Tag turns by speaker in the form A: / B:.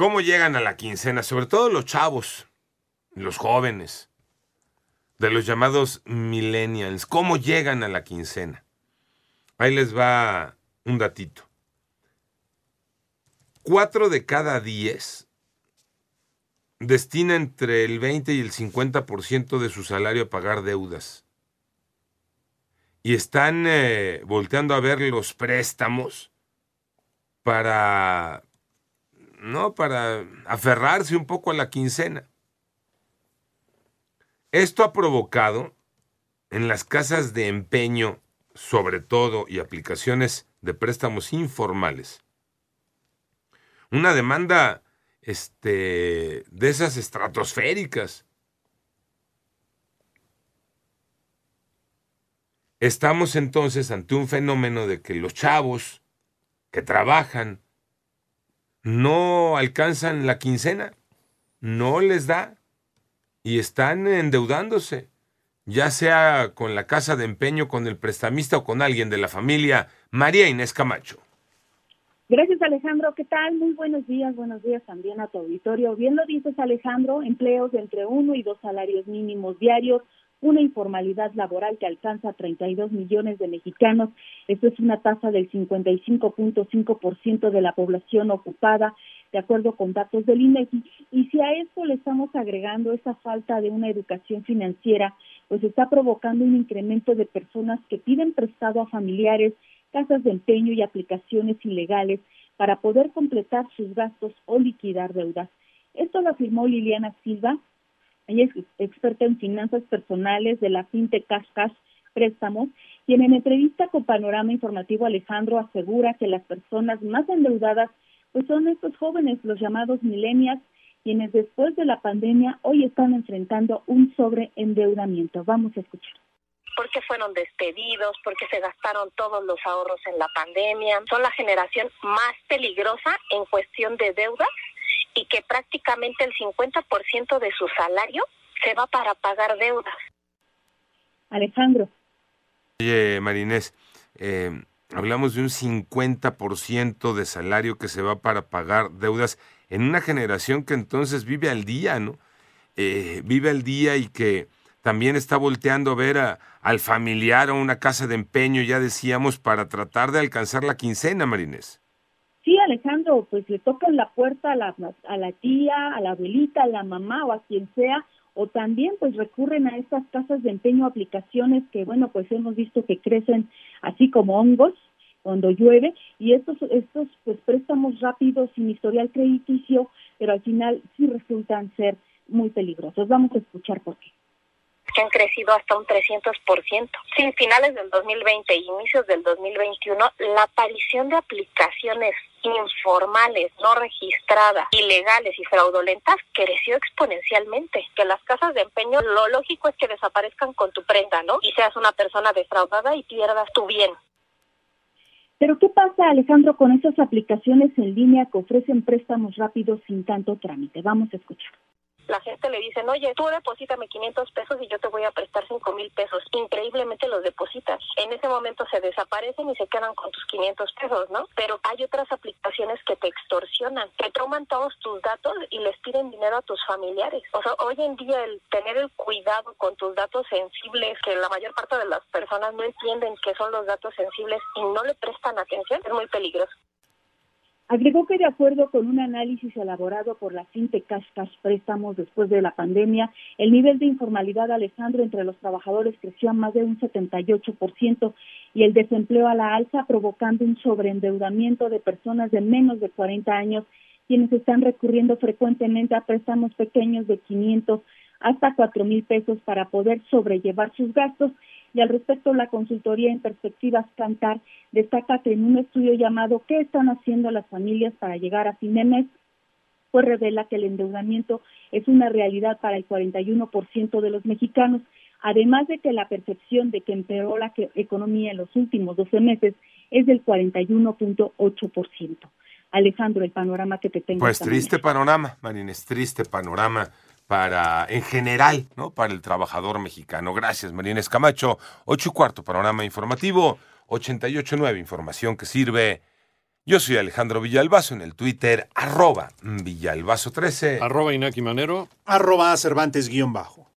A: ¿Cómo llegan a la quincena? Sobre todo los chavos, los jóvenes, de los llamados millennials. ¿Cómo llegan a la quincena? Ahí les va un datito. Cuatro de cada diez destina entre el 20 y el 50% de su salario a pagar deudas. Y están eh, volteando a ver los préstamos para, ¿no? Para aferrarse un poco a la quincena. Esto ha provocado en las casas de empeño, sobre todo, y aplicaciones de préstamos informales, una demanda este, de esas estratosféricas. Estamos entonces ante un fenómeno de que los chavos que trabajan no alcanzan la quincena, no les da y están endeudándose, ya sea con la casa de empeño, con el prestamista o con alguien de la familia. María Inés Camacho.
B: Gracias, Alejandro. ¿Qué tal? Muy buenos días. Buenos días también a tu auditorio. Bien lo dices, Alejandro, empleos entre uno y dos salarios mínimos diarios, una informalidad laboral que alcanza 32 millones de mexicanos. Esto es una tasa del 55.5% de la población ocupada, de acuerdo con datos del INEGI. Y si a esto le estamos agregando esa falta de una educación financiera, pues está provocando un incremento de personas que piden prestado a familiares casas de empeño y aplicaciones ilegales para poder completar sus gastos o liquidar deudas. Esto lo afirmó Liliana Silva, ella es experta en finanzas personales de la FinTech Cash Préstamos, quien en entrevista con Panorama Informativo Alejandro asegura que las personas más endeudadas pues son estos jóvenes, los llamados millennials, quienes después de la pandemia hoy están enfrentando un sobreendeudamiento. Vamos a escuchar
C: porque fueron despedidos, porque se gastaron todos los ahorros en la pandemia. Son la generación más peligrosa en cuestión de deudas y que prácticamente el 50% de su salario se va para pagar deudas.
B: Alejandro.
A: Oye, Marinés, eh, hablamos de un 50% de salario que se va para pagar deudas en una generación que entonces vive al día, ¿no? Eh, vive al día y que también está volteando a ver a, al familiar o una casa de empeño, ya decíamos, para tratar de alcanzar la quincena, Marines.
B: Alejandro, pues le tocan la puerta a la, a la tía, a la abuelita, a la mamá o a quien sea, o también pues recurren a estas casas de empeño, aplicaciones que, bueno, pues hemos visto que crecen así como hongos cuando llueve y estos estos pues préstamos rápidos sin historial crediticio, pero al final sí resultan ser muy peligrosos. Vamos a escuchar por qué
C: han crecido hasta un 300%. Sin finales del 2020 e inicios del 2021, la aparición de aplicaciones informales, no registradas, ilegales y fraudulentas creció exponencialmente. Que las casas de empeño, lo lógico es que desaparezcan con tu prenda, ¿no? Y seas una persona defraudada y pierdas tu bien.
B: Pero ¿qué pasa, Alejandro, con esas aplicaciones en línea que ofrecen préstamos rápidos sin tanto trámite? Vamos a escuchar
C: la gente le dice, oye, tú deposítame 500 pesos y yo te voy a prestar 5 mil pesos. Increíblemente los depositas. En ese momento se desaparecen y se quedan con tus 500 pesos, ¿no? Pero hay otras aplicaciones que te extorsionan, que toman todos tus datos y les piden dinero a tus familiares. O sea, hoy en día el tener el cuidado con tus datos sensibles, que la mayor parte de las personas no entienden qué son los datos sensibles y no le prestan atención, es muy peligroso.
B: Agregó que de acuerdo con un análisis elaborado por la FinTech Cash Préstamos después de la pandemia, el nivel de informalidad, Alejandro, entre los trabajadores creció a más de un 78% y el desempleo a la alza, provocando un sobreendeudamiento de personas de menos de 40 años, quienes están recurriendo frecuentemente a préstamos pequeños de 500 hasta 4 mil pesos para poder sobrellevar sus gastos y al respecto, la consultoría en perspectivas Cantar destaca que en un estudio llamado ¿Qué están haciendo las familias para llegar a fin de mes? pues revela que el endeudamiento es una realidad para el 41% de los mexicanos, además de que la percepción de que empeoró la economía en los últimos 12 meses es del 41.8%. Alejandro, el panorama que te tengo.
A: Pues triste panorama, Marines, triste panorama para, en general, ¿no? Para el trabajador mexicano. Gracias, Marínez Camacho. Ocho y cuarto, panorama informativo. 88.9, información que sirve Yo soy Alejandro Villalbazo en el Twitter, arroba Villalbazo13.
D: Arroba Inaki Manero.
E: Arroba Cervantes guion bajo.